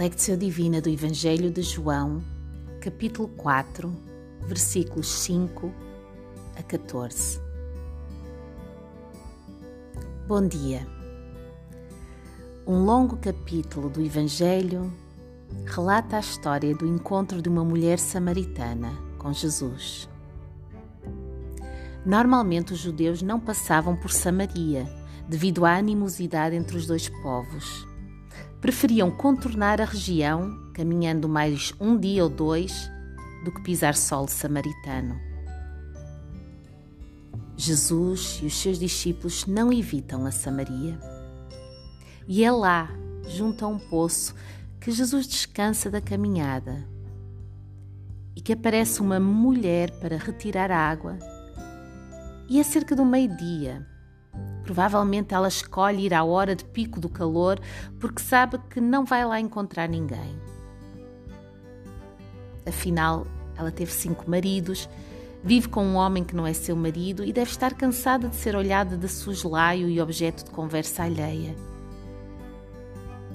Lectio Divina do Evangelho de João, capítulo 4, versículos 5 a 14. Bom dia. Um longo capítulo do Evangelho relata a história do encontro de uma mulher samaritana com Jesus. Normalmente os judeus não passavam por Samaria devido à animosidade entre os dois povos preferiam contornar a região, caminhando mais um dia ou dois, do que pisar solo samaritano. Jesus e os seus discípulos não evitam a Samaria. E é lá, junto a um poço, que Jesus descansa da caminhada e que aparece uma mulher para retirar água. E é cerca do meio-dia, Provavelmente ela escolhe ir à hora de pico do calor porque sabe que não vai lá encontrar ninguém. Afinal, ela teve cinco maridos, vive com um homem que não é seu marido e deve estar cansada de ser olhada de soslaio e objeto de conversa alheia.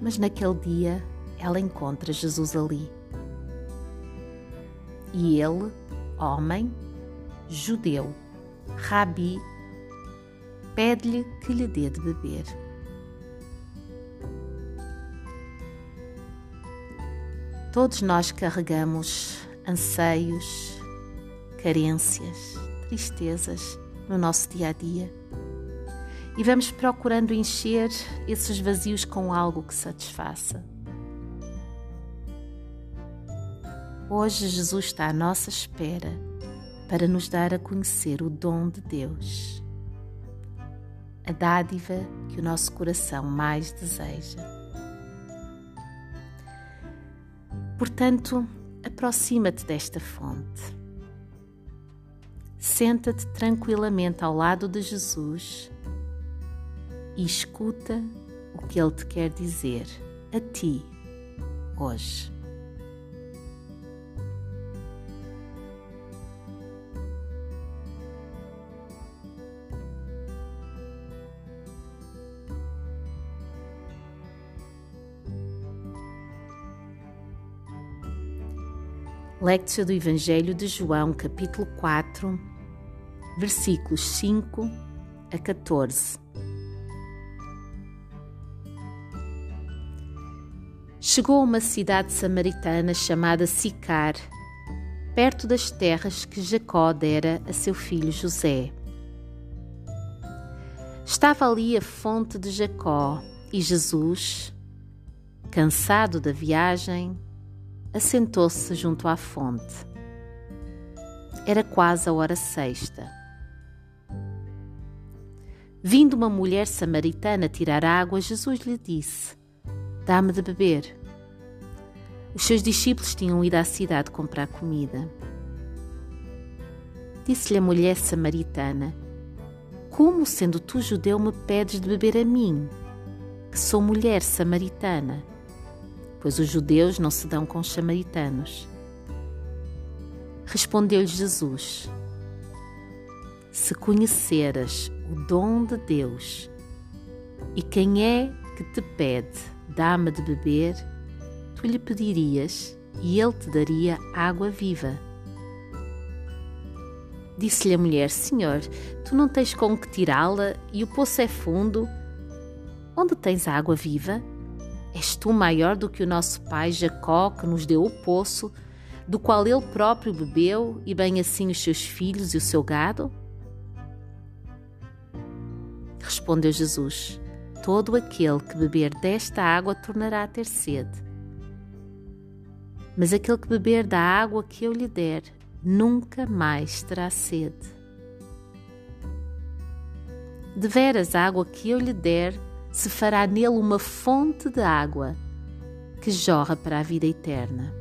Mas naquele dia ela encontra Jesus ali. E ele, homem, judeu, rabi, pede-lhe que lhe dê de beber. Todos nós carregamos anseios, carências, tristezas no nosso dia a dia e vamos procurando encher esses vazios com algo que satisfaça. Hoje Jesus está à nossa espera para nos dar a conhecer o dom de Deus a dádiva que o nosso coração mais deseja. Portanto, aproxima-te desta fonte. Senta-te tranquilamente ao lado de Jesus e escuta o que Ele te quer dizer a ti hoje. Lectio do Evangelho de João, capítulo 4, versículos 5 a 14. Chegou a uma cidade samaritana chamada Sicar, perto das terras que Jacó dera a seu filho José. Estava ali a fonte de Jacó e Jesus, cansado da viagem, assentou-se junto à fonte. Era quase a hora sexta. Vindo uma mulher samaritana tirar água, Jesus lhe disse: Dá-me de beber. Os seus discípulos tinham ido à cidade comprar comida. Disse-lhe a mulher samaritana: Como, sendo tu judeu, me pedes de beber a mim, que sou mulher samaritana? Pois os judeus não se dão com os samaritanos. Respondeu-lhe Jesus: Se conheceras o dom de Deus e quem é que te pede, dá-me de beber, tu lhe pedirias e ele te daria água viva. Disse-lhe a mulher: Senhor, tu não tens com que tirá-la e o poço é fundo. Onde tens água viva? És tu maior do que o nosso pai Jacó, que nos deu o poço, do qual ele próprio bebeu, e bem assim os seus filhos e o seu gado? Respondeu Jesus: Todo aquele que beber desta água tornará a ter sede. Mas aquele que beber da água que eu lhe der, nunca mais terá sede. De veras, a água que eu lhe der se fará nele uma fonte de água que jorra para a vida eterna.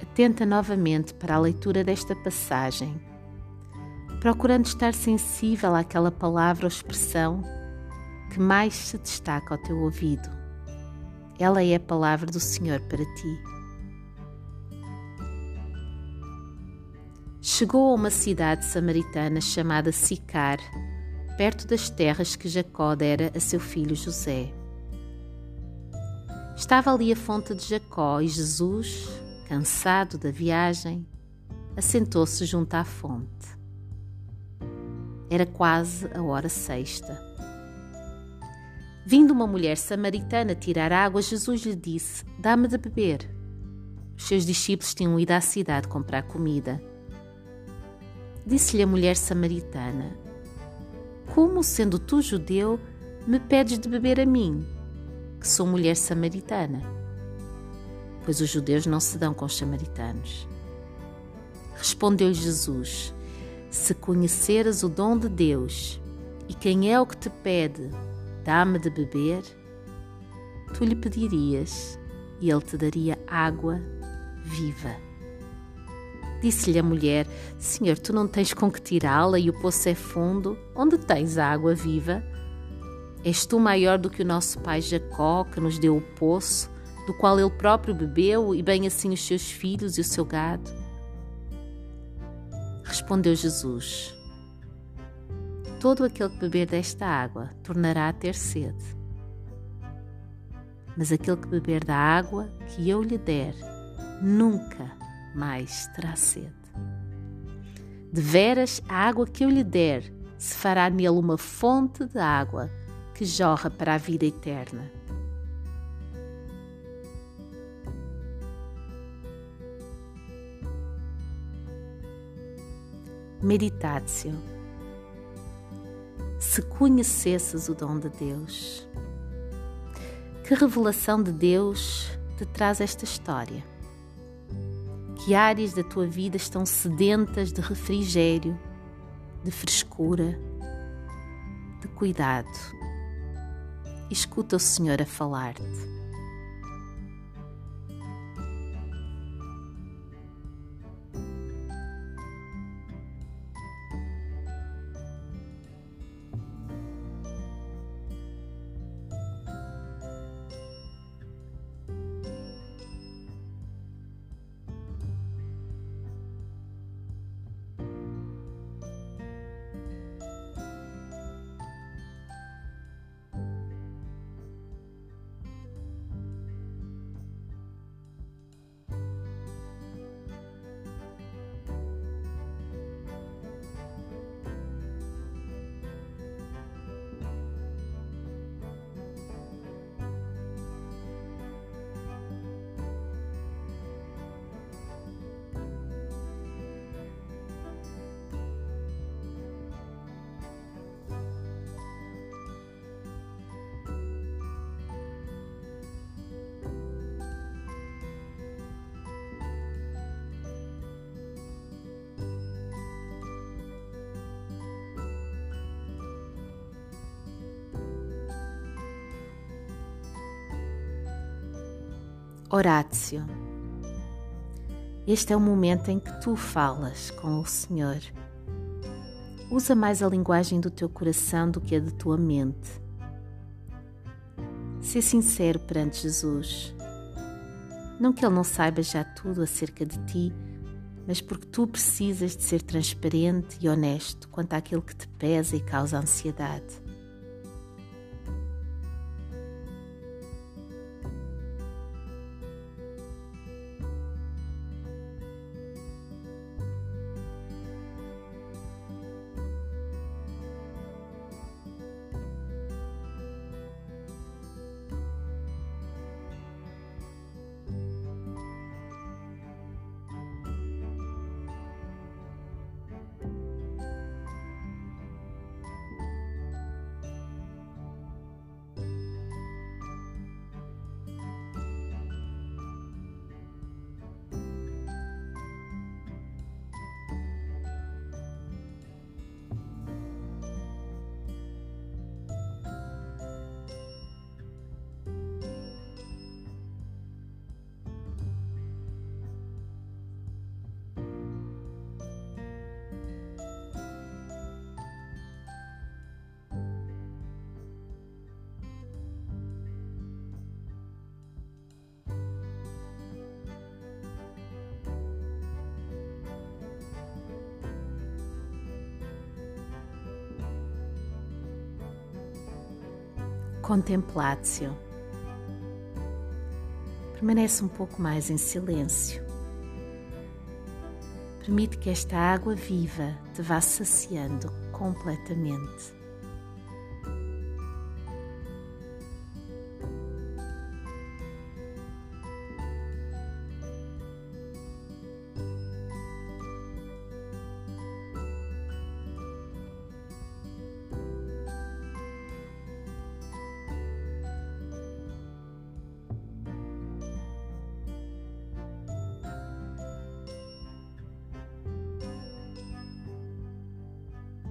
Atenta novamente para a leitura desta passagem, procurando estar sensível àquela palavra ou expressão que mais se destaca ao teu ouvido. Ela é a palavra do Senhor para ti. Chegou a uma cidade samaritana chamada Sicar, perto das terras que Jacó dera a seu filho José. Estava ali a fonte de Jacó e Jesus, cansado da viagem, assentou-se junto à fonte. Era quase a hora sexta. Vindo uma mulher samaritana tirar água, Jesus lhe disse: Dá-me de beber. Os seus discípulos tinham ido à cidade comprar comida. Disse-lhe a mulher samaritana: Como, sendo tu judeu, me pedes de beber a mim, que sou mulher samaritana? Pois os judeus não se dão com os samaritanos. Respondeu Jesus: se conheceras o dom de Deus e quem é o que te pede, dá-me de beber, tu lhe pedirias e ele te daria água viva. Disse-lhe a mulher: Senhor, tu não tens com que tirá-la e o poço é fundo. Onde tens a água viva? És tu maior do que o nosso pai Jacó, que nos deu o poço, do qual ele próprio bebeu, e bem assim os seus filhos e o seu gado? Respondeu Jesus: Todo aquele que beber desta água tornará a ter sede. Mas aquele que beber da água que eu lhe der, nunca mais terá sede. De veras, a água que eu lhe der se fará nele uma fonte de água que jorra para a vida eterna. Meditatio. Se conhecesses o dom de Deus, que revelação de Deus te traz esta história? Que áreas da tua vida estão sedentas de refrigério, de frescura, de cuidado? Escuta o Senhor a falar-te. Horácio. Este é o momento em que tu falas com o Senhor. Usa mais a linguagem do teu coração do que a da tua mente. Ser sincero perante Jesus. Não que Ele não saiba já tudo acerca de ti, mas porque tu precisas de ser transparente e honesto quanto àquilo que te pesa e causa ansiedade. Contemplatio. Permanece um pouco mais em silêncio. Permite que esta água viva te vá saciando completamente.